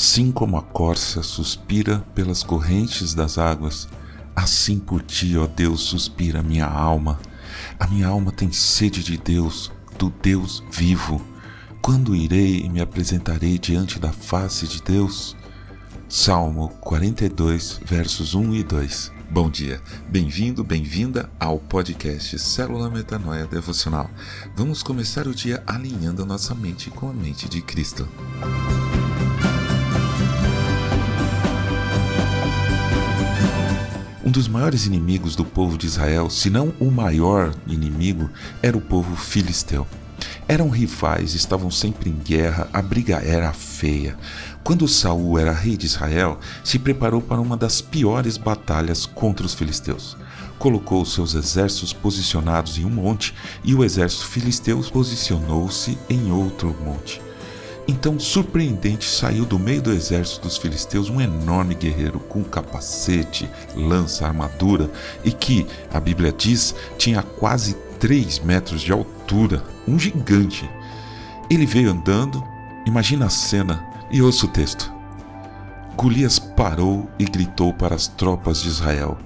Assim como a corça suspira pelas correntes das águas, assim por ti, ó Deus, suspira minha alma. A minha alma tem sede de Deus, do Deus vivo. Quando irei e me apresentarei diante da face de Deus? Salmo 42, versos 1 e 2. Bom dia, bem-vindo, bem-vinda ao podcast Célula Metanoia Devocional. Vamos começar o dia alinhando a nossa mente com a mente de Cristo. Um dos maiores inimigos do povo de Israel, se não o maior inimigo, era o povo filisteu. Eram rivais, estavam sempre em guerra, a briga era feia. Quando Saul era rei de Israel, se preparou para uma das piores batalhas contra os filisteus. Colocou seus exércitos posicionados em um monte e o exército filisteu posicionou-se em outro monte. Então, surpreendente, saiu do meio do exército dos filisteus um enorme guerreiro com capacete, lança, armadura e que, a Bíblia diz, tinha quase 3 metros de altura, um gigante. Ele veio andando, imagina a cena e ouça o texto. Golias parou e gritou para as tropas de Israel: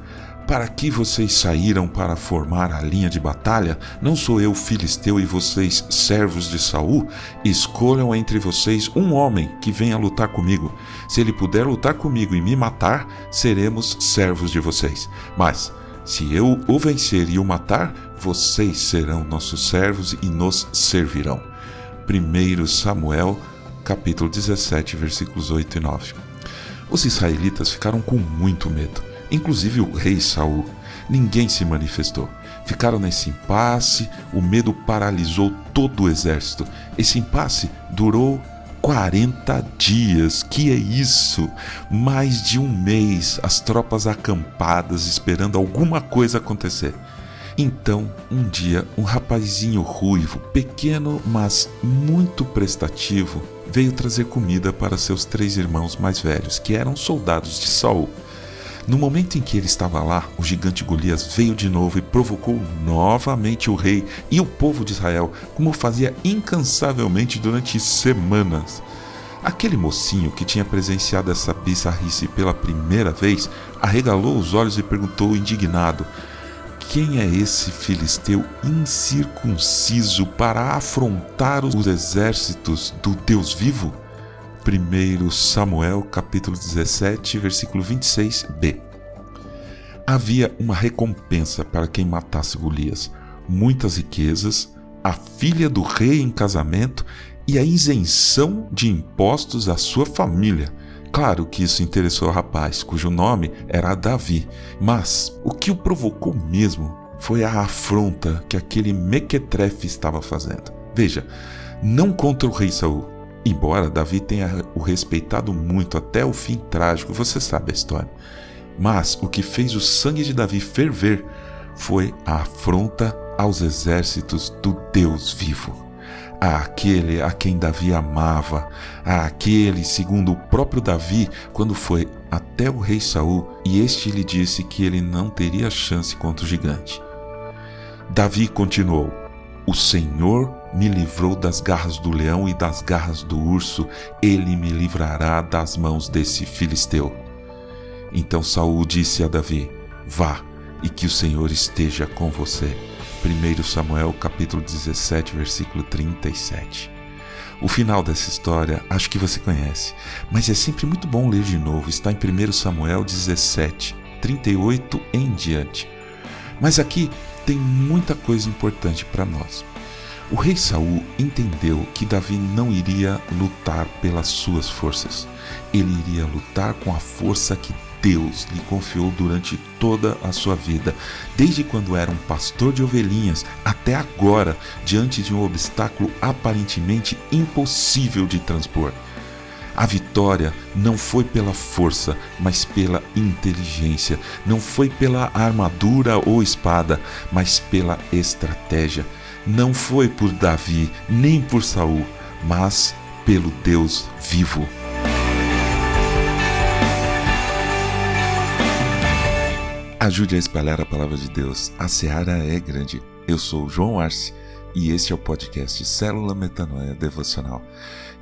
Para que vocês saíram para formar a linha de batalha? Não sou eu filisteu e vocês servos de Saul? Escolham entre vocês um homem que venha lutar comigo. Se ele puder lutar comigo e me matar, seremos servos de vocês. Mas se eu o vencer e o matar, vocês serão nossos servos e nos servirão. 1 Samuel, capítulo 17, versículos 8 e 9. Os israelitas ficaram com muito medo, inclusive o rei Saul. Ninguém se manifestou. Ficaram nesse impasse, o medo paralisou todo o exército. Esse impasse durou 40 dias, que é isso? Mais de um mês, as tropas acampadas esperando alguma coisa acontecer. Então, um dia, um rapazinho ruivo, pequeno, mas muito prestativo, veio trazer comida para seus três irmãos mais velhos, que eram soldados de Saul. No momento em que ele estava lá, o gigante Golias veio de novo e provocou novamente o rei e o povo de Israel, como fazia incansavelmente durante semanas. Aquele mocinho que tinha presenciado essa bizarrice pela primeira vez arregalou os olhos e perguntou indignado: Quem é esse filisteu incircunciso para afrontar os exércitos do Deus vivo? 1 Samuel capítulo 17, versículo 26b. Havia uma recompensa para quem matasse Golias, muitas riquezas, a filha do rei em casamento e a isenção de impostos à sua família. Claro que isso interessou o rapaz, cujo nome era Davi, mas o que o provocou mesmo foi a afronta que aquele mequetrefe estava fazendo. Veja, não contra o rei Saul, Embora Davi tenha o respeitado muito até o fim trágico, você sabe a história. Mas o que fez o sangue de Davi ferver foi a afronta aos exércitos do Deus vivo. Àquele a quem Davi amava, àquele, segundo o próprio Davi, quando foi até o rei Saul e este lhe disse que ele não teria chance contra o gigante. Davi continuou: O Senhor me livrou das garras do leão e das garras do urso, ele me livrará das mãos desse filisteu. Então Saul disse a Davi: Vá, e que o Senhor esteja com você. 1 Samuel capítulo 17, versículo 37. O final dessa história acho que você conhece, mas é sempre muito bom ler de novo. Está em 1 Samuel 17, 38 em diante. Mas aqui tem muita coisa importante para nós. O rei Saul entendeu que Davi não iria lutar pelas suas forças. Ele iria lutar com a força que Deus lhe confiou durante toda a sua vida, desde quando era um pastor de ovelhinhas até agora, diante de um obstáculo aparentemente impossível de transpor. A vitória não foi pela força, mas pela inteligência. Não foi pela armadura ou espada, mas pela estratégia não foi por Davi nem por Saul, mas pelo Deus vivo. Ajude a espalhar a palavra de Deus. A seara é grande. Eu sou João Arce e este é o podcast Célula Metanoia Devocional.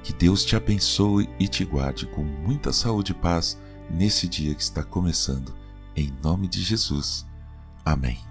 Que Deus te abençoe e te guarde com muita saúde e paz nesse dia que está começando. Em nome de Jesus. Amém.